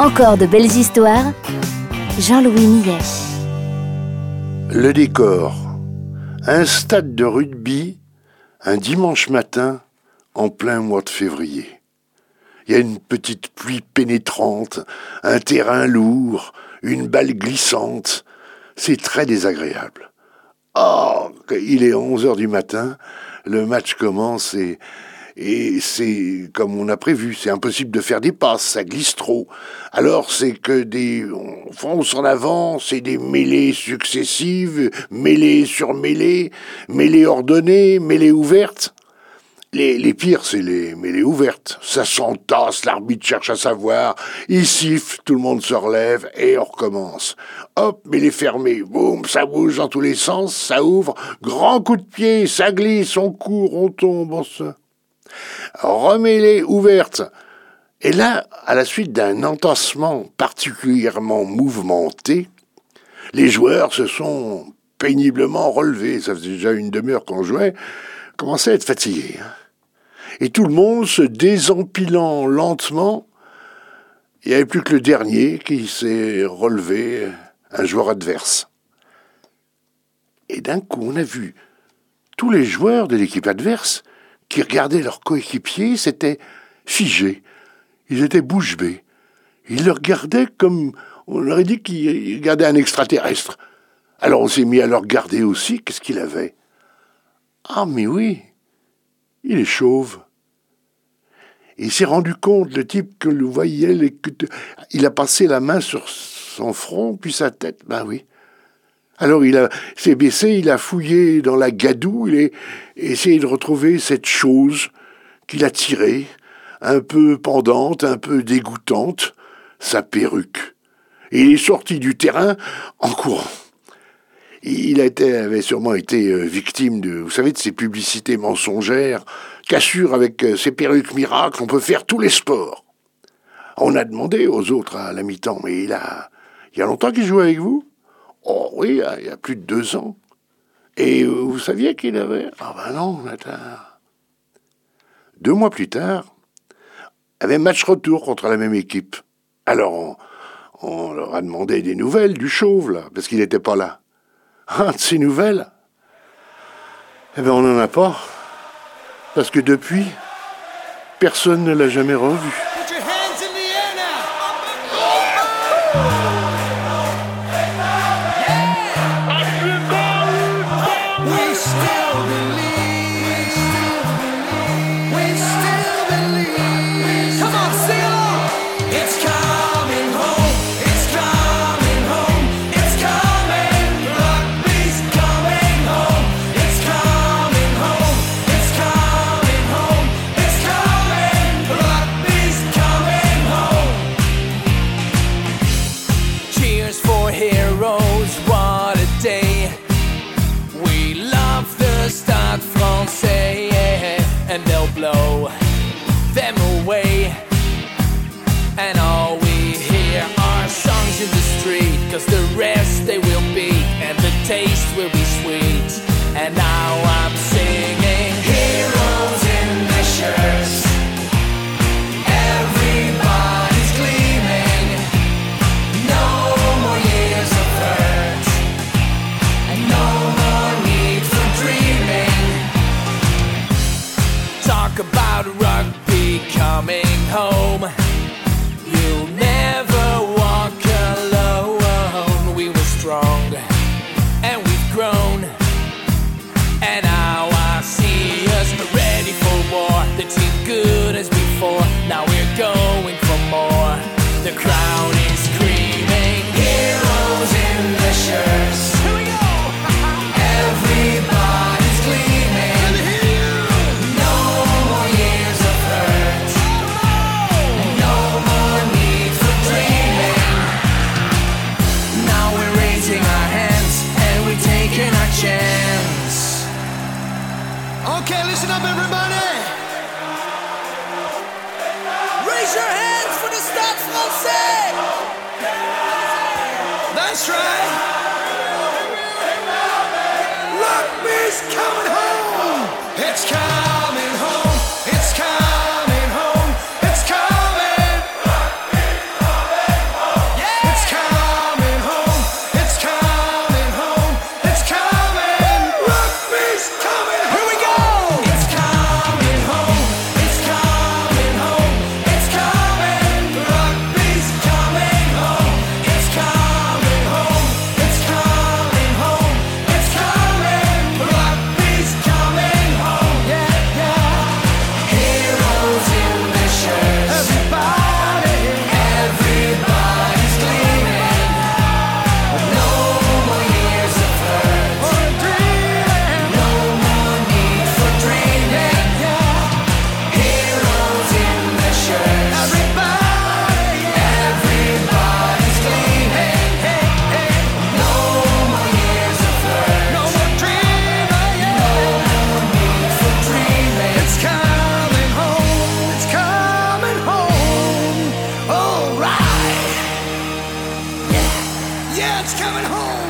Encore de belles histoires. Jean-Louis Millet. Le décor. Un stade de rugby, un dimanche matin, en plein mois de février. Il y a une petite pluie pénétrante, un terrain lourd, une balle glissante. C'est très désagréable. Oh, il est 11 heures du matin, le match commence et et c'est comme on a prévu, c'est impossible de faire des passes, ça glisse trop. Alors c'est que des... On fonce en avant, c'est des mêlées successives, mêlées sur mêlées, mêlées ordonnées, mêlées ouvertes. Les, les pires, c'est les mêlées ouvertes. Ça s'entasse, l'arbitre cherche à savoir, il siffle, tout le monde se relève et on recommence. Hop, mêlée fermée, boum, ça bouge dans tous les sens, ça ouvre, grand coup de pied, ça glisse, on court, on tombe, on se remets-les. Et là, à la suite d'un entassement particulièrement mouvementé, les joueurs se sont péniblement relevés. Ça faisait déjà une demi-heure qu'on jouait, commençaient à être fatigués. Hein. Et tout le monde se désempilant lentement. Il n'y avait plus que le dernier qui s'est relevé, un joueur adverse. Et d'un coup, on a vu tous les joueurs de l'équipe adverse qui regardaient leurs coéquipiers, c'était figé. Ils étaient bouche bée. Ils le regardaient comme on leur a dit qu'ils regardaient un extraterrestre. Alors on s'est mis à le regarder aussi. Qu'est-ce qu'il avait? Ah, mais oui, il est chauve. il s'est rendu compte, le type, que le voyait, il a passé la main sur son front, puis sa tête. Ben oui, alors il s'est baissé, il a fouillé dans la gadoue, il a essayé de retrouver cette chose qu'il a tirée, un peu pendante, un peu dégoûtante, sa perruque. Et il est sorti du terrain en courant. Il avait sûrement été euh, victime de, vous savez, de ces publicités mensongères, qu'assure avec euh, ces perruques miracles, on peut faire tous les sports. On a demandé aux autres à la mi-temps, mais il a, il y a longtemps qu'il joue avec vous? Oh oui, il y a plus de deux ans. Et vous saviez qu'il avait... Ah ben non, attends. Deux mois plus tard, avait match retour contre la même équipe. Alors on, leur a demandé des nouvelles du chauve, là, parce qu'il n'était pas là. Ah, de ces nouvelles Eh bien, on n'en a pas. Parce que depuis, personne ne l'a jamais revu. them away. And all we hear are songs in the street, cause the rest they will be, and the taste will be sweet. And now I'm going for more. The crowd is screaming. Heroes in the shirts. Here we go. Everybody's gleaming. No more years of hurt. No more need for dreaming. Now we're raising our hands and we're taking our chance. Okay, listen up, everybody. Raise your hands for the Stade Français! That's right! Look, coming coming home.